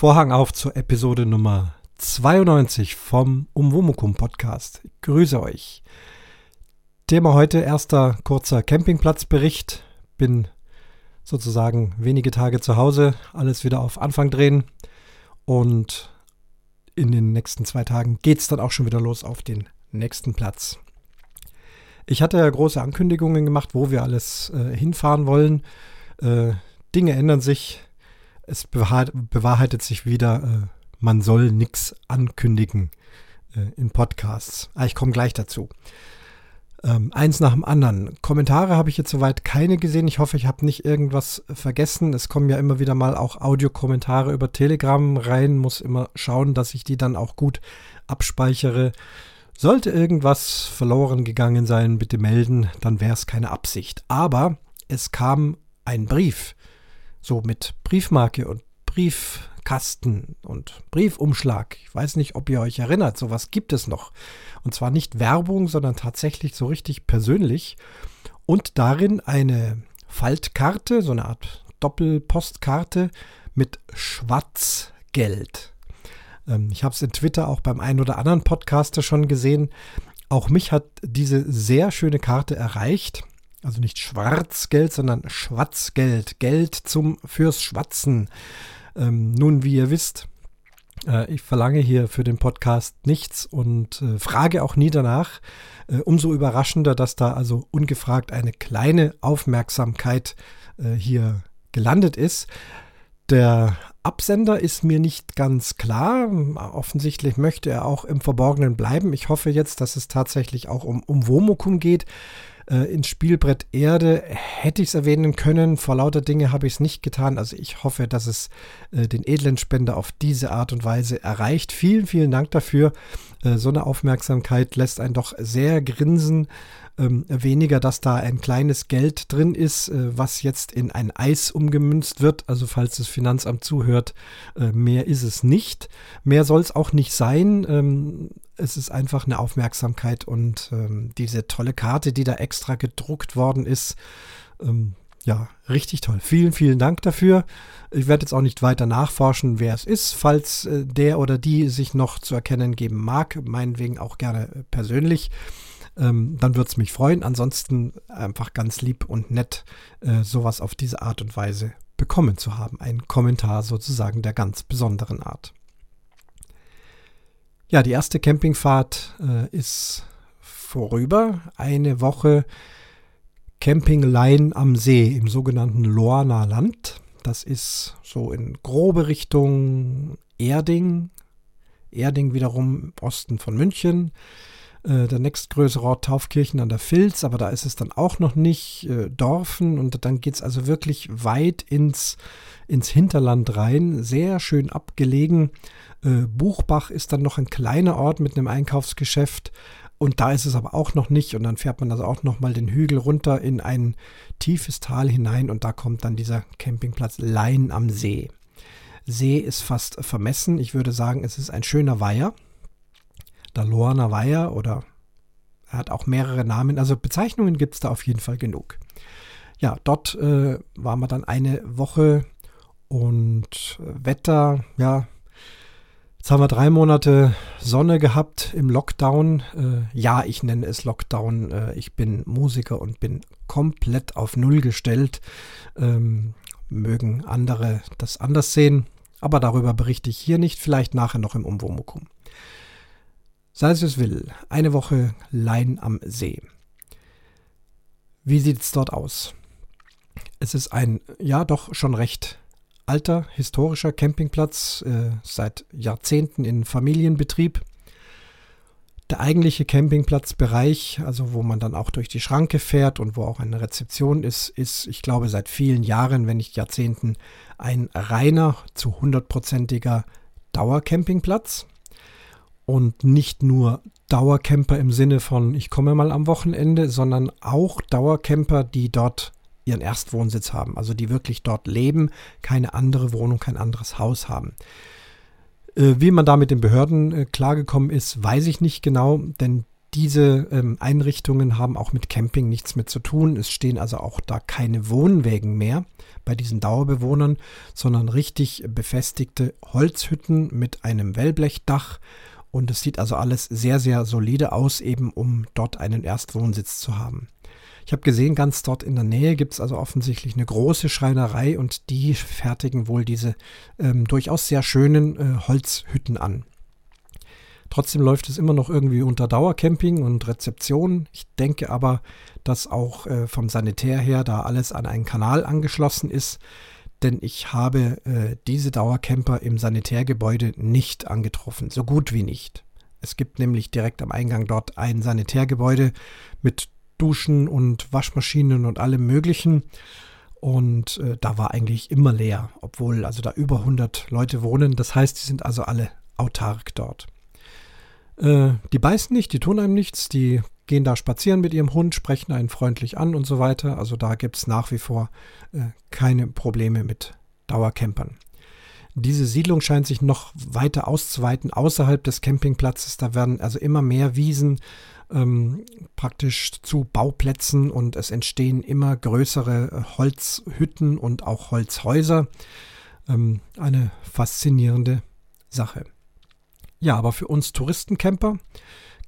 Vorhang auf zur Episode Nummer 92 vom Umwomukum Podcast. Ich grüße euch. Thema heute erster kurzer Campingplatzbericht. Bin sozusagen wenige Tage zu Hause, alles wieder auf Anfang drehen und in den nächsten zwei Tagen geht es dann auch schon wieder los auf den nächsten Platz. Ich hatte ja große Ankündigungen gemacht, wo wir alles äh, hinfahren wollen. Äh, Dinge ändern sich. Es bewahrheitet sich wieder, äh, man soll nichts ankündigen äh, in Podcasts. Ah, ich komme gleich dazu. Ähm, eins nach dem anderen. Kommentare habe ich jetzt soweit keine gesehen. Ich hoffe, ich habe nicht irgendwas vergessen. Es kommen ja immer wieder mal auch Audiokommentare über Telegram rein. Muss immer schauen, dass ich die dann auch gut abspeichere. Sollte irgendwas verloren gegangen sein, bitte melden, dann wäre es keine Absicht. Aber es kam ein Brief, so mit Briefmarke und Briefkasten und Briefumschlag. Ich weiß nicht, ob ihr euch erinnert, sowas gibt es noch. Und zwar nicht Werbung, sondern tatsächlich so richtig persönlich. Und darin eine Faltkarte, so eine Art Doppelpostkarte mit Schwarzgeld. Ähm, ich habe es in Twitter auch beim einen oder anderen Podcaster schon gesehen. Auch mich hat diese sehr schöne Karte erreicht. Also nicht Schwarzgeld, sondern Schwatzgeld. Geld zum fürs Schwatzen. Ähm, nun, wie ihr wisst, äh, ich verlange hier für den Podcast nichts und äh, frage auch nie danach. Äh, umso überraschender, dass da also ungefragt eine kleine Aufmerksamkeit äh, hier gelandet ist. Der Absender ist mir nicht ganz klar. Offensichtlich möchte er auch im Verborgenen bleiben. Ich hoffe jetzt, dass es tatsächlich auch um, um Womokum geht äh, ins Spielbrett Erde hätte ich es erwähnen können. Vor lauter Dinge habe ich es nicht getan. Also ich hoffe, dass es äh, den edlen Spender auf diese Art und Weise erreicht. Vielen, vielen Dank dafür. Äh, so eine Aufmerksamkeit lässt einen doch sehr grinsen. Ähm, weniger, dass da ein kleines Geld drin ist, äh, was jetzt in ein Eis umgemünzt wird. Also falls das Finanzamt zuhört, äh, mehr ist es nicht. Mehr soll es auch nicht sein. Ähm, es ist einfach eine Aufmerksamkeit und ähm, diese tolle Karte, die da extra gedruckt worden ist, ähm, ja, richtig toll. Vielen, vielen Dank dafür. Ich werde jetzt auch nicht weiter nachforschen, wer es ist. Falls äh, der oder die sich noch zu erkennen geben mag, meinetwegen auch gerne äh, persönlich, ähm, dann würde es mich freuen. Ansonsten einfach ganz lieb und nett, äh, sowas auf diese Art und Weise bekommen zu haben. Ein Kommentar sozusagen der ganz besonderen Art. Ja, die erste Campingfahrt äh, ist vorüber. Eine Woche Camping Lein am See im sogenannten Lorna Land. Das ist so in grobe Richtung Erding. Erding wiederum im Osten von München. Äh, der nächstgrößere Ort Taufkirchen an der Filz, aber da ist es dann auch noch nicht. Äh, Dorfen und dann geht es also wirklich weit ins, ins Hinterland rein. Sehr schön abgelegen. Äh, Buchbach ist dann noch ein kleiner Ort mit einem Einkaufsgeschäft. Und da ist es aber auch noch nicht. Und dann fährt man also auch noch mal den Hügel runter in ein tiefes Tal hinein. Und da kommt dann dieser Campingplatz Lein am See. See ist fast vermessen. Ich würde sagen, es ist ein schöner Weiher. Der Lorner Weiher oder er hat auch mehrere Namen. Also Bezeichnungen gibt es da auf jeden Fall genug. Ja, dort äh, waren wir dann eine Woche und Wetter, ja, Jetzt haben wir drei Monate Sonne gehabt im Lockdown. Äh, ja, ich nenne es Lockdown. Äh, ich bin Musiker und bin komplett auf Null gestellt. Ähm, mögen andere das anders sehen, aber darüber berichte ich hier nicht, vielleicht nachher noch im Umwomukum. Sei es es will, eine Woche Lein am See. Wie sieht es dort aus? Es ist ein, ja, doch schon recht alter historischer Campingplatz, äh, seit Jahrzehnten in Familienbetrieb. Der eigentliche Campingplatzbereich, also wo man dann auch durch die Schranke fährt und wo auch eine Rezeption ist, ist, ich glaube, seit vielen Jahren, wenn nicht Jahrzehnten, ein reiner zu hundertprozentiger Dauercampingplatz. Und nicht nur Dauercamper im Sinne von, ich komme mal am Wochenende, sondern auch Dauercamper, die dort ihren Erstwohnsitz haben, also die wirklich dort leben, keine andere Wohnung, kein anderes Haus haben. Äh, wie man da mit den Behörden äh, klargekommen ist, weiß ich nicht genau, denn diese ähm, Einrichtungen haben auch mit Camping nichts mehr zu tun. Es stehen also auch da keine Wohnwägen mehr bei diesen Dauerbewohnern, sondern richtig befestigte Holzhütten mit einem Wellblechdach. Und es sieht also alles sehr, sehr solide aus, eben um dort einen Erstwohnsitz zu haben. Ich habe gesehen, ganz dort in der Nähe gibt es also offensichtlich eine große Schreinerei und die fertigen wohl diese ähm, durchaus sehr schönen äh, Holzhütten an. Trotzdem läuft es immer noch irgendwie unter Dauercamping und Rezeption. Ich denke aber, dass auch äh, vom Sanitär her da alles an einen Kanal angeschlossen ist, denn ich habe äh, diese Dauercamper im Sanitärgebäude nicht angetroffen, so gut wie nicht. Es gibt nämlich direkt am Eingang dort ein Sanitärgebäude mit Duschen und Waschmaschinen und allem Möglichen. Und äh, da war eigentlich immer leer, obwohl also da über 100 Leute wohnen. Das heißt, die sind also alle autark dort. Äh, die beißen nicht, die tun einem nichts, die gehen da spazieren mit ihrem Hund, sprechen einen freundlich an und so weiter. Also da gibt es nach wie vor äh, keine Probleme mit Dauercampern. Diese Siedlung scheint sich noch weiter auszuweiten außerhalb des Campingplatzes. Da werden also immer mehr Wiesen ähm, praktisch zu Bauplätzen und es entstehen immer größere Holzhütten und auch Holzhäuser. Ähm, eine faszinierende Sache. Ja, aber für uns Touristencamper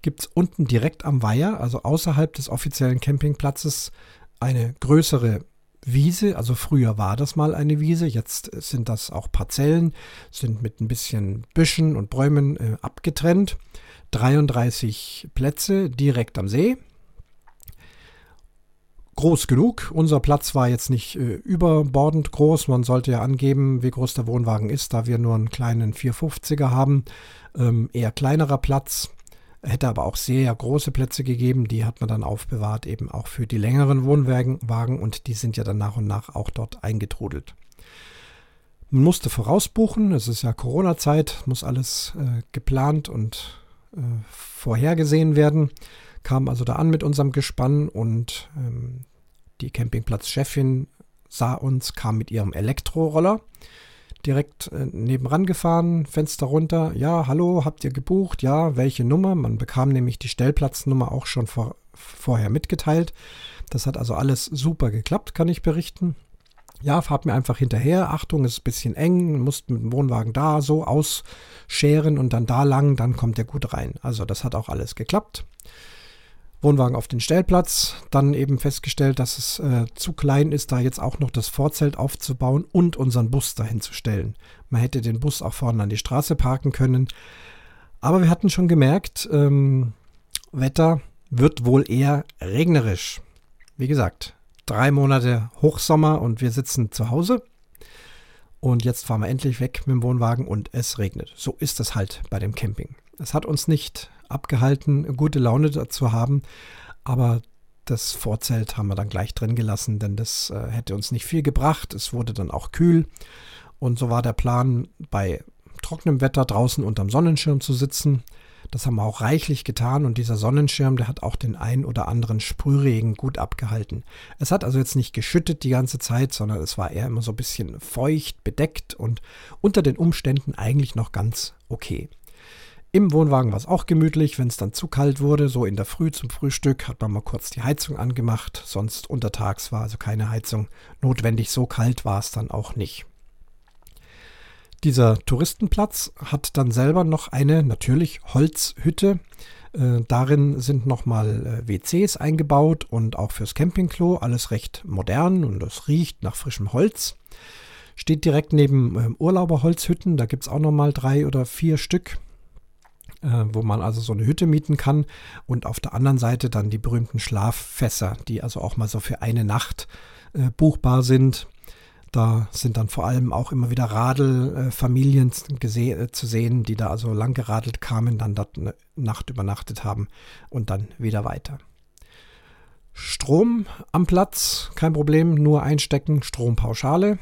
gibt es unten direkt am Weiher, also außerhalb des offiziellen Campingplatzes, eine größere Wiese. Also früher war das mal eine Wiese, jetzt sind das auch Parzellen, sind mit ein bisschen Büschen und Bäumen äh, abgetrennt. 33 Plätze direkt am See. Groß genug. Unser Platz war jetzt nicht äh, überbordend groß. Man sollte ja angeben, wie groß der Wohnwagen ist, da wir nur einen kleinen 450er haben ähm, eher kleinerer Platz. Hätte aber auch sehr große Plätze gegeben, die hat man dann aufbewahrt, eben auch für die längeren Wohnwagen und die sind ja dann nach und nach auch dort eingetrudelt. Man musste vorausbuchen, es ist ja Corona-Zeit, muss alles äh, geplant und äh, vorhergesehen werden. Kam also da an mit unserem Gespann und ähm, die Campingplatzchefin sah uns, kam mit ihrem Elektroroller direkt äh, nebenan gefahren, Fenster runter. Ja, hallo, habt ihr gebucht? Ja, welche Nummer? Man bekam nämlich die Stellplatznummer auch schon vor, vorher mitgeteilt. Das hat also alles super geklappt, kann ich berichten. Ja, fahrt mir einfach hinterher. Achtung, ist ein bisschen eng, musst mit dem Wohnwagen da so ausscheren und dann da lang, dann kommt der gut rein. Also das hat auch alles geklappt. Wohnwagen auf den Stellplatz. Dann eben festgestellt, dass es äh, zu klein ist, da jetzt auch noch das Vorzelt aufzubauen und unseren Bus dahin zu stellen. Man hätte den Bus auch vorne an die Straße parken können. Aber wir hatten schon gemerkt, ähm, Wetter wird wohl eher regnerisch. Wie gesagt, drei Monate Hochsommer und wir sitzen zu Hause. Und jetzt fahren wir endlich weg mit dem Wohnwagen und es regnet. So ist es halt bei dem Camping. Es hat uns nicht abgehalten, gute Laune dazu haben. Aber das Vorzelt haben wir dann gleich drin gelassen, denn das äh, hätte uns nicht viel gebracht. Es wurde dann auch kühl. Und so war der Plan, bei trockenem Wetter draußen unterm Sonnenschirm zu sitzen. Das haben wir auch reichlich getan und dieser Sonnenschirm, der hat auch den ein oder anderen Sprühregen gut abgehalten. Es hat also jetzt nicht geschüttet die ganze Zeit, sondern es war eher immer so ein bisschen feucht, bedeckt und unter den Umständen eigentlich noch ganz okay. Im Wohnwagen war es auch gemütlich, wenn es dann zu kalt wurde, so in der Früh zum Frühstück hat man mal kurz die Heizung angemacht, sonst untertags war also keine Heizung notwendig, so kalt war es dann auch nicht. Dieser Touristenplatz hat dann selber noch eine natürlich Holzhütte. Äh, darin sind nochmal äh, WCs eingebaut und auch fürs Campingklo. Alles recht modern und es riecht nach frischem Holz. Steht direkt neben äh, Urlauberholzhütten. Da gibt es auch nochmal drei oder vier Stück wo man also so eine Hütte mieten kann. Und auf der anderen Seite dann die berühmten Schlaffässer, die also auch mal so für eine Nacht äh, buchbar sind. Da sind dann vor allem auch immer wieder Radelfamilien äh, zu sehen, die da also lang geradelt kamen, dann dort eine Nacht übernachtet haben und dann wieder weiter. Strom am Platz, kein Problem, nur einstecken, Strompauschale.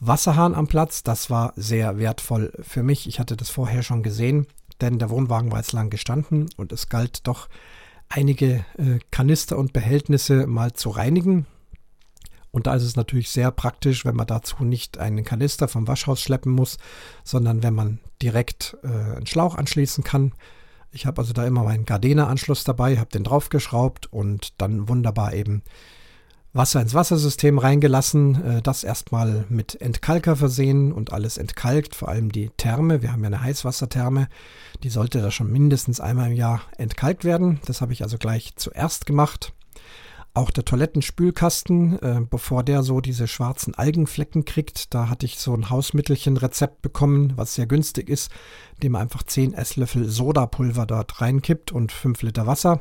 Wasserhahn am Platz, das war sehr wertvoll für mich. Ich hatte das vorher schon gesehen denn der Wohnwagen war jetzt lang gestanden und es galt doch einige äh, Kanister und Behältnisse mal zu reinigen. Und da ist es natürlich sehr praktisch, wenn man dazu nicht einen Kanister vom Waschhaus schleppen muss, sondern wenn man direkt äh, einen Schlauch anschließen kann Ich habe also da immer meinen Gardena-Anschluss dabei, habe den draufgeschraubt und dann wunderbar eben Wasser ins Wassersystem reingelassen, äh, das erstmal mit Entkalker versehen und alles entkalkt, vor allem die Therme. Wir haben ja eine Heißwassertherme, die sollte da schon mindestens einmal im Jahr entkalkt werden. Das habe ich also gleich zuerst gemacht. Auch der Toilettenspülkasten, äh, bevor der so diese schwarzen Algenflecken kriegt, da hatte ich so ein Hausmittelchen-Rezept bekommen, was sehr günstig ist, indem man einfach 10 Esslöffel Sodapulver dort reinkippt und 5 Liter Wasser.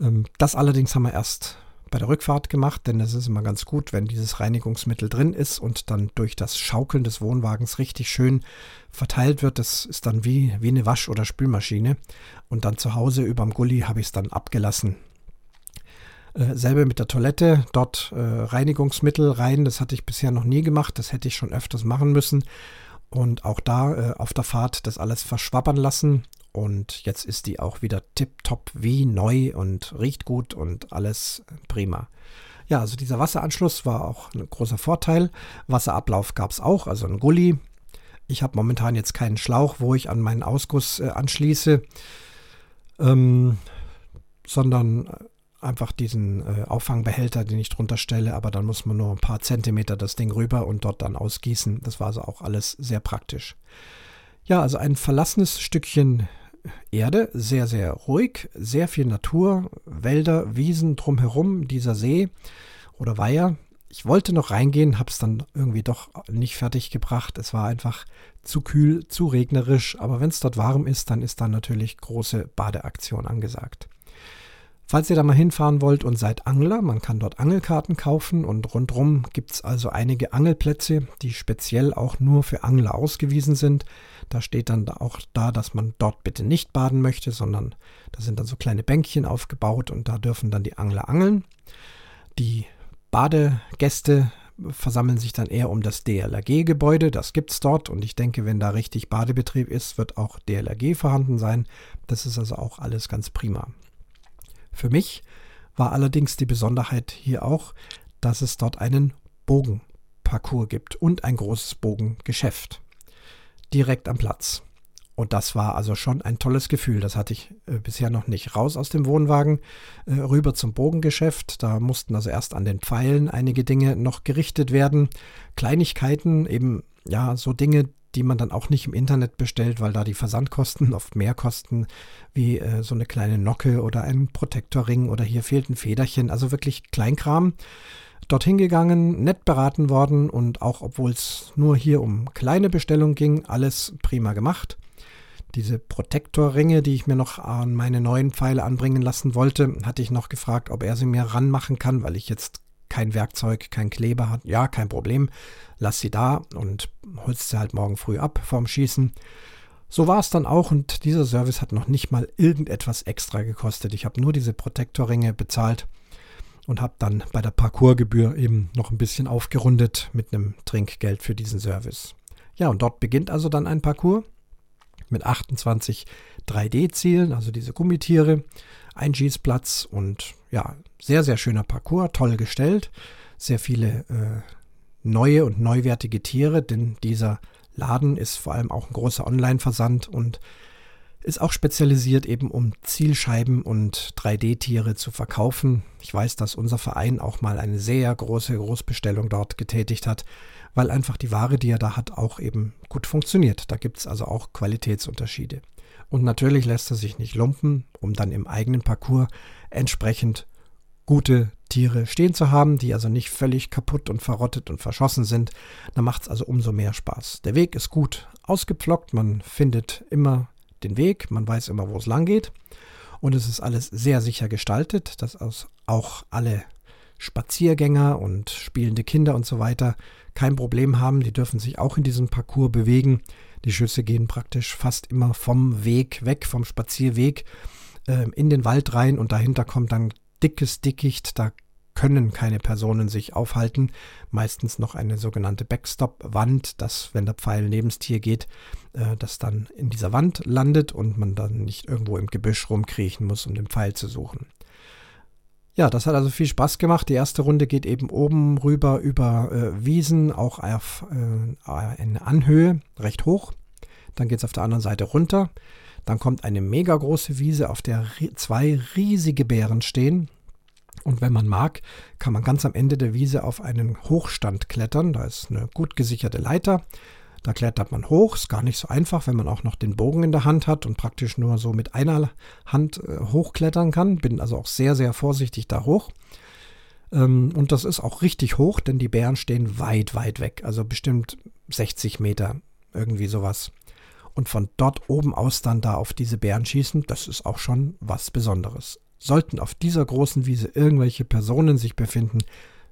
Ähm, das allerdings haben wir erst bei der Rückfahrt gemacht, denn es ist immer ganz gut, wenn dieses Reinigungsmittel drin ist und dann durch das Schaukeln des Wohnwagens richtig schön verteilt wird. Das ist dann wie, wie eine Wasch- oder Spülmaschine. Und dann zu Hause überm Gully habe ich es dann abgelassen. Äh, selber mit der Toilette, dort äh, Reinigungsmittel rein. Das hatte ich bisher noch nie gemacht. Das hätte ich schon öfters machen müssen. Und auch da äh, auf der Fahrt das alles verschwabbern lassen. Und jetzt ist die auch wieder tipptopp wie neu und riecht gut und alles prima. Ja, also dieser Wasseranschluss war auch ein großer Vorteil. Wasserablauf gab es auch, also ein Gully. Ich habe momentan jetzt keinen Schlauch, wo ich an meinen Ausguss äh, anschließe, ähm, sondern einfach diesen äh, Auffangbehälter, den ich drunter stelle, aber dann muss man nur ein paar Zentimeter das Ding rüber und dort dann ausgießen. Das war also auch alles sehr praktisch. Ja, also ein verlassenes Stückchen Erde, sehr, sehr ruhig, sehr viel Natur, Wälder, Wiesen drumherum, dieser See oder Weiher. Ich wollte noch reingehen, habe es dann irgendwie doch nicht fertig gebracht. Es war einfach zu kühl, zu regnerisch, aber wenn es dort warm ist, dann ist da natürlich große Badeaktion angesagt. Falls ihr da mal hinfahren wollt und seid Angler, man kann dort Angelkarten kaufen und rundherum gibt es also einige Angelplätze, die speziell auch nur für Angler ausgewiesen sind. Da steht dann auch da, dass man dort bitte nicht baden möchte, sondern da sind dann so kleine Bänkchen aufgebaut und da dürfen dann die Angler angeln. Die Badegäste versammeln sich dann eher um das DLRG-Gebäude, das gibt es dort und ich denke, wenn da richtig Badebetrieb ist, wird auch DLRG vorhanden sein. Das ist also auch alles ganz prima. Für mich war allerdings die Besonderheit hier auch, dass es dort einen Bogenparcours gibt und ein großes Bogengeschäft. Direkt am Platz. Und das war also schon ein tolles Gefühl. Das hatte ich äh, bisher noch nicht. Raus aus dem Wohnwagen, äh, rüber zum Bogengeschäft. Da mussten also erst an den Pfeilen einige Dinge noch gerichtet werden. Kleinigkeiten, eben ja, so Dinge, die man dann auch nicht im Internet bestellt, weil da die Versandkosten oft mehr kosten, wie äh, so eine kleine Nocke oder ein Protektorring oder hier fehlt ein Federchen, also wirklich Kleinkram. Dorthin gegangen, nett beraten worden und auch obwohl es nur hier um kleine Bestellungen ging, alles prima gemacht. Diese Protektorringe, die ich mir noch an meine neuen Pfeile anbringen lassen wollte, hatte ich noch gefragt, ob er sie mir ranmachen kann, weil ich jetzt kein Werkzeug, kein Kleber hat, ja, kein Problem, lass sie da und holst sie halt morgen früh ab vorm Schießen. So war es dann auch und dieser Service hat noch nicht mal irgendetwas extra gekostet. Ich habe nur diese Protektorringe bezahlt und habe dann bei der Parcoursgebühr eben noch ein bisschen aufgerundet mit einem Trinkgeld für diesen Service. Ja, und dort beginnt also dann ein Parcours mit 28 3D-Zielen, also diese Gummitiere, ein Schießplatz und ja, sehr, sehr schöner Parcours, toll gestellt, sehr viele äh, neue und neuwertige Tiere, denn dieser Laden ist vor allem auch ein großer Online-Versand und ist auch spezialisiert eben um Zielscheiben und 3D-Tiere zu verkaufen. Ich weiß, dass unser Verein auch mal eine sehr große Großbestellung dort getätigt hat, weil einfach die Ware, die er da hat, auch eben gut funktioniert. Da gibt es also auch Qualitätsunterschiede. Und natürlich lässt er sich nicht lumpen, um dann im eigenen Parcours entsprechend gute Tiere stehen zu haben, die also nicht völlig kaputt und verrottet und verschossen sind. Da macht es also umso mehr Spaß. Der Weg ist gut ausgepflockt, man findet immer den Weg, man weiß immer, wo es lang geht. Und es ist alles sehr sicher gestaltet, dass auch alle Spaziergänger und spielende Kinder und so weiter kein Problem haben. Die dürfen sich auch in diesem Parcours bewegen. Die Schüsse gehen praktisch fast immer vom Weg weg, vom Spazierweg äh, in den Wald rein und dahinter kommt dann dickes Dickicht. Da können keine Personen sich aufhalten. Meistens noch eine sogenannte Backstop-Wand, dass, wenn der Pfeil neben das geht, äh, das dann in dieser Wand landet und man dann nicht irgendwo im Gebüsch rumkriechen muss, um den Pfeil zu suchen. Ja, das hat also viel Spaß gemacht. Die erste Runde geht eben oben rüber über äh, Wiesen, auch auf äh, eine Anhöhe, recht hoch. Dann geht es auf der anderen Seite runter. Dann kommt eine mega große Wiese, auf der zwei riesige Bären stehen. Und wenn man mag, kann man ganz am Ende der Wiese auf einen Hochstand klettern. Da ist eine gut gesicherte Leiter. Da klettert man hoch, ist gar nicht so einfach, wenn man auch noch den Bogen in der Hand hat und praktisch nur so mit einer Hand äh, hochklettern kann. Bin also auch sehr, sehr vorsichtig da hoch. Ähm, und das ist auch richtig hoch, denn die Bären stehen weit, weit weg. Also bestimmt 60 Meter, irgendwie sowas. Und von dort oben aus dann da auf diese Bären schießen, das ist auch schon was Besonderes. Sollten auf dieser großen Wiese irgendwelche Personen sich befinden,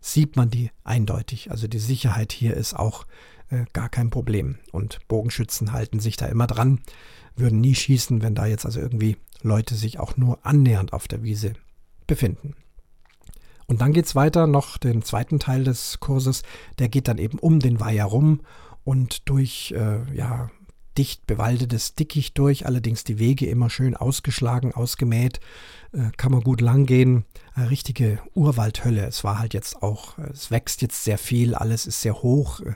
sieht man die eindeutig. Also die Sicherheit hier ist auch äh, gar kein Problem. Und Bogenschützen halten sich da immer dran, würden nie schießen, wenn da jetzt also irgendwie Leute sich auch nur annähernd auf der Wiese befinden. Und dann geht es weiter, noch den zweiten Teil des Kurses, der geht dann eben um den Weiher rum und durch äh, ja, dicht bewaldetes Dickicht durch, allerdings die Wege immer schön ausgeschlagen, ausgemäht, äh, kann man gut lang gehen. Eine richtige Urwaldhölle. Es war halt jetzt auch, es wächst jetzt sehr viel, alles ist sehr hoch äh,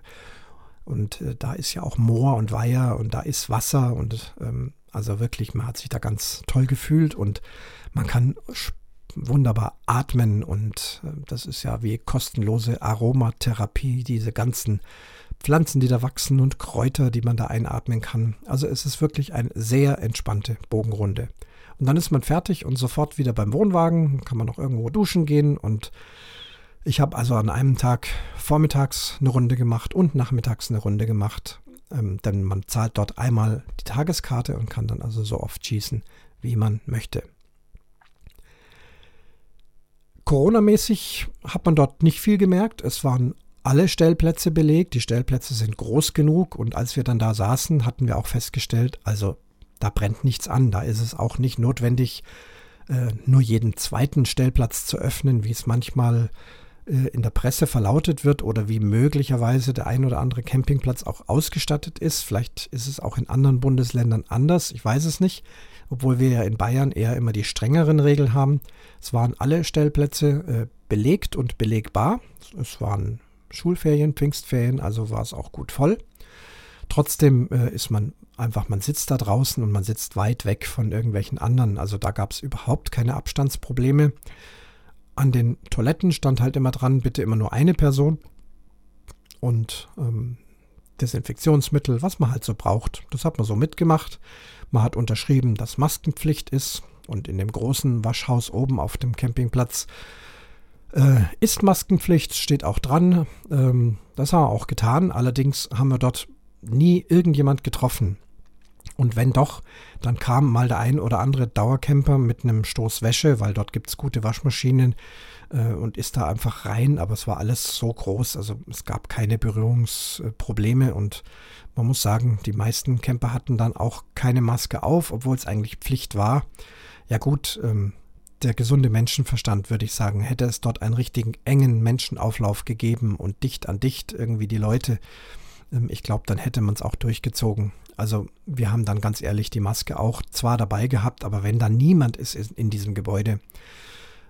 und äh, da ist ja auch Moor und Weiher und da ist Wasser und ähm, also wirklich, man hat sich da ganz toll gefühlt und man kann wunderbar atmen und äh, das ist ja wie kostenlose Aromatherapie, diese ganzen Pflanzen, die da wachsen und Kräuter, die man da einatmen kann. Also es ist wirklich eine sehr entspannte Bogenrunde. Und dann ist man fertig und sofort wieder beim Wohnwagen, kann man noch irgendwo duschen gehen und ich habe also an einem Tag vormittags eine Runde gemacht und nachmittags eine Runde gemacht. Ähm, denn man zahlt dort einmal die Tageskarte und kann dann also so oft schießen, wie man möchte. Corona-mäßig hat man dort nicht viel gemerkt. Es waren alle Stellplätze belegt. Die Stellplätze sind groß genug und als wir dann da saßen, hatten wir auch festgestellt, also da brennt nichts an. Da ist es auch nicht notwendig, äh, nur jeden zweiten Stellplatz zu öffnen, wie es manchmal äh, in der Presse verlautet wird oder wie möglicherweise der ein oder andere Campingplatz auch ausgestattet ist. Vielleicht ist es auch in anderen Bundesländern anders, ich weiß es nicht, obwohl wir ja in Bayern eher immer die strengeren Regeln haben. Es waren alle Stellplätze äh, belegt und belegbar. Es waren Schulferien, Pfingstferien, also war es auch gut voll. Trotzdem äh, ist man einfach, man sitzt da draußen und man sitzt weit weg von irgendwelchen anderen. Also da gab es überhaupt keine Abstandsprobleme. An den Toiletten stand halt immer dran, bitte immer nur eine Person und ähm, Desinfektionsmittel, was man halt so braucht. Das hat man so mitgemacht. Man hat unterschrieben, dass Maskenpflicht ist und in dem großen Waschhaus oben auf dem Campingplatz äh, ist Maskenpflicht, steht auch dran. Ähm, das haben wir auch getan. Allerdings haben wir dort nie irgendjemand getroffen. Und wenn doch, dann kam mal der ein oder andere Dauercamper mit einem Stoß Wäsche, weil dort gibt es gute Waschmaschinen äh, und ist da einfach rein. Aber es war alles so groß, also es gab keine Berührungsprobleme und man muss sagen, die meisten Camper hatten dann auch keine Maske auf, obwohl es eigentlich Pflicht war. Ja gut, ähm, der gesunde Menschenverstand, würde ich sagen, hätte es dort einen richtigen engen Menschenauflauf gegeben und dicht an dicht irgendwie die Leute, ähm, ich glaube, dann hätte man es auch durchgezogen. Also wir haben dann ganz ehrlich die Maske auch zwar dabei gehabt, aber wenn da niemand ist in diesem Gebäude,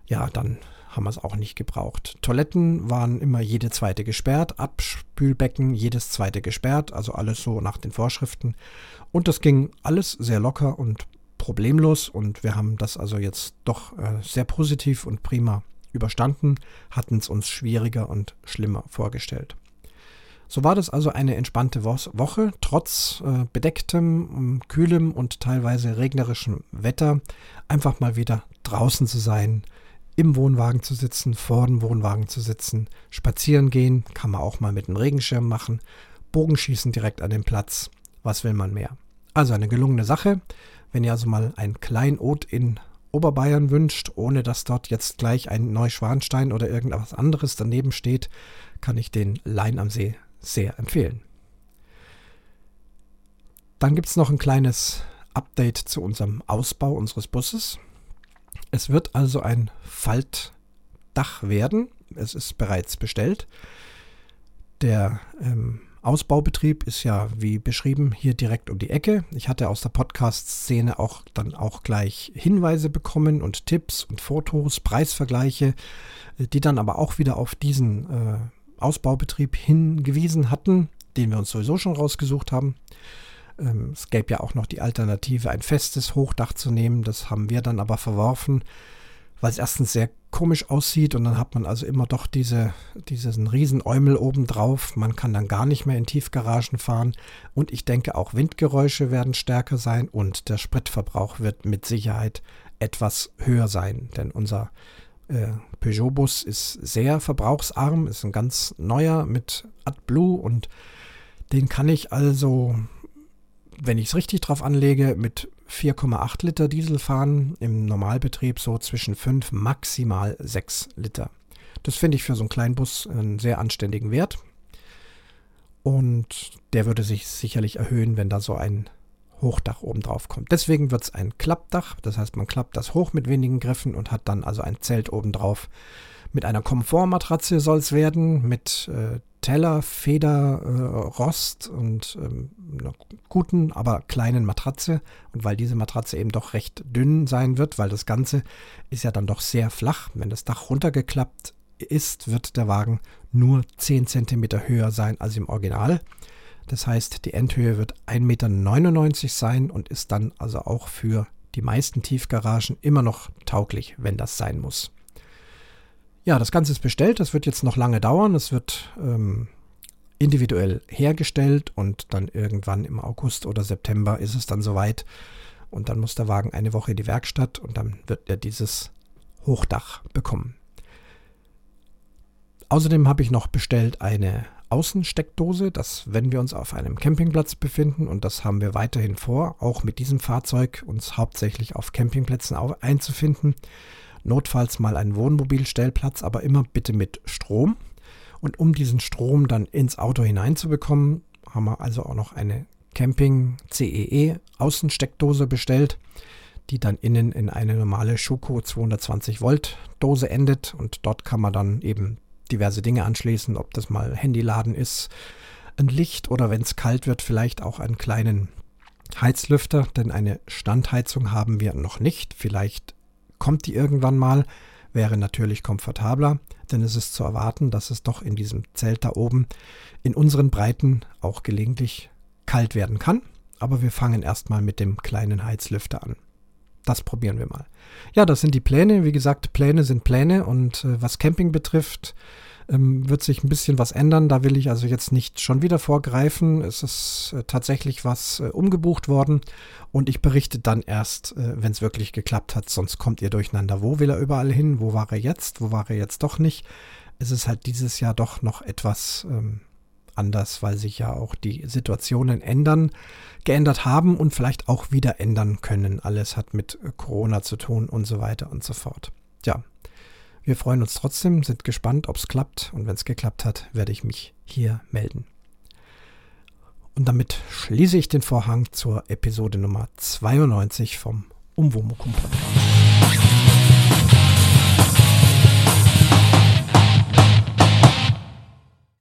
ja, dann haben wir es auch nicht gebraucht. Toiletten waren immer jede zweite gesperrt, Abspülbecken jedes zweite gesperrt, also alles so nach den Vorschriften. Und das ging alles sehr locker und problemlos und wir haben das also jetzt doch äh, sehr positiv und prima überstanden, hatten es uns schwieriger und schlimmer vorgestellt. So war das also eine entspannte Woche, trotz äh, bedecktem, kühlem und teilweise regnerischem Wetter, einfach mal wieder draußen zu sein, im Wohnwagen zu sitzen, vor dem Wohnwagen zu sitzen, spazieren gehen, kann man auch mal mit einem Regenschirm machen, Bogenschießen direkt an den Platz, was will man mehr. Also eine gelungene Sache, wenn ihr also mal ein Kleinod in Oberbayern wünscht, ohne dass dort jetzt gleich ein Neuschwanstein oder irgendwas anderes daneben steht, kann ich den Lein am See sehr empfehlen. Dann gibt es noch ein kleines Update zu unserem Ausbau unseres Busses. Es wird also ein Faltdach werden. Es ist bereits bestellt. Der ähm, Ausbaubetrieb ist ja, wie beschrieben, hier direkt um die Ecke. Ich hatte aus der Podcast-Szene auch dann auch gleich Hinweise bekommen und Tipps und Fotos, Preisvergleiche, die dann aber auch wieder auf diesen äh, Ausbaubetrieb hingewiesen hatten, den wir uns sowieso schon rausgesucht haben. Ähm, es gäbe ja auch noch die Alternative, ein festes Hochdach zu nehmen. Das haben wir dann aber verworfen, weil es erstens sehr komisch aussieht und dann hat man also immer doch diese, diesen riesen Eumel obendrauf. Man kann dann gar nicht mehr in Tiefgaragen fahren und ich denke auch Windgeräusche werden stärker sein und der Spritverbrauch wird mit Sicherheit etwas höher sein, denn unser äh, Peugeot-Bus ist sehr verbrauchsarm, ist ein ganz neuer mit AdBlue und den kann ich also, wenn ich es richtig drauf anlege, mit 4,8 Liter Diesel fahren, im Normalbetrieb so zwischen 5, maximal 6 Liter. Das finde ich für so einen kleinen Bus einen sehr anständigen Wert. Und der würde sich sicherlich erhöhen, wenn da so ein Hochdach oben drauf kommt. Deswegen wird es ein Klappdach, das heißt man klappt das hoch mit wenigen Griffen und hat dann also ein Zelt oben drauf. Mit einer Komfortmatratze soll es werden, mit äh, Teller, Feder, äh, Rost und ähm, einer guten, aber kleinen Matratze. Und weil diese Matratze eben doch recht dünn sein wird, weil das Ganze ist ja dann doch sehr flach. Wenn das Dach runtergeklappt ist, wird der Wagen nur 10 cm höher sein als im Original. Das heißt, die Endhöhe wird 1,99 Meter sein und ist dann also auch für die meisten Tiefgaragen immer noch tauglich, wenn das sein muss. Ja, das Ganze ist bestellt. Das wird jetzt noch lange dauern. Es wird ähm, individuell hergestellt und dann irgendwann im August oder September ist es dann soweit. Und dann muss der Wagen eine Woche in die Werkstatt und dann wird er dieses Hochdach bekommen. Außerdem habe ich noch bestellt eine Außensteckdose, dass wenn wir uns auf einem Campingplatz befinden, und das haben wir weiterhin vor, auch mit diesem Fahrzeug uns hauptsächlich auf Campingplätzen einzufinden, notfalls mal einen Wohnmobilstellplatz, aber immer bitte mit Strom. Und um diesen Strom dann ins Auto hineinzubekommen, haben wir also auch noch eine Camping CEE Außensteckdose bestellt, die dann innen in eine normale Schuko 220 Volt Dose endet und dort kann man dann eben diverse Dinge anschließen, ob das mal Handyladen ist, ein Licht oder wenn es kalt wird, vielleicht auch einen kleinen Heizlüfter, denn eine Standheizung haben wir noch nicht. Vielleicht kommt die irgendwann mal, wäre natürlich komfortabler, denn es ist zu erwarten, dass es doch in diesem Zelt da oben in unseren Breiten auch gelegentlich kalt werden kann. Aber wir fangen erstmal mit dem kleinen Heizlüfter an. Das probieren wir mal. Ja, das sind die Pläne. Wie gesagt, Pläne sind Pläne und äh, was Camping betrifft, ähm, wird sich ein bisschen was ändern. Da will ich also jetzt nicht schon wieder vorgreifen. Es ist äh, tatsächlich was äh, umgebucht worden und ich berichte dann erst, äh, wenn es wirklich geklappt hat. Sonst kommt ihr durcheinander. Wo will er überall hin? Wo war er jetzt? Wo war er jetzt doch nicht? Es ist halt dieses Jahr doch noch etwas ähm, anders, weil sich ja auch die Situationen ändern, geändert haben und vielleicht auch wieder ändern können. Alles hat mit Corona zu tun und so weiter und so fort. Ja, wir freuen uns trotzdem, sind gespannt, ob es klappt und wenn es geklappt hat, werde ich mich hier melden. Und damit schließe ich den Vorhang zur Episode Nummer 92 vom Umwomukum Podcast.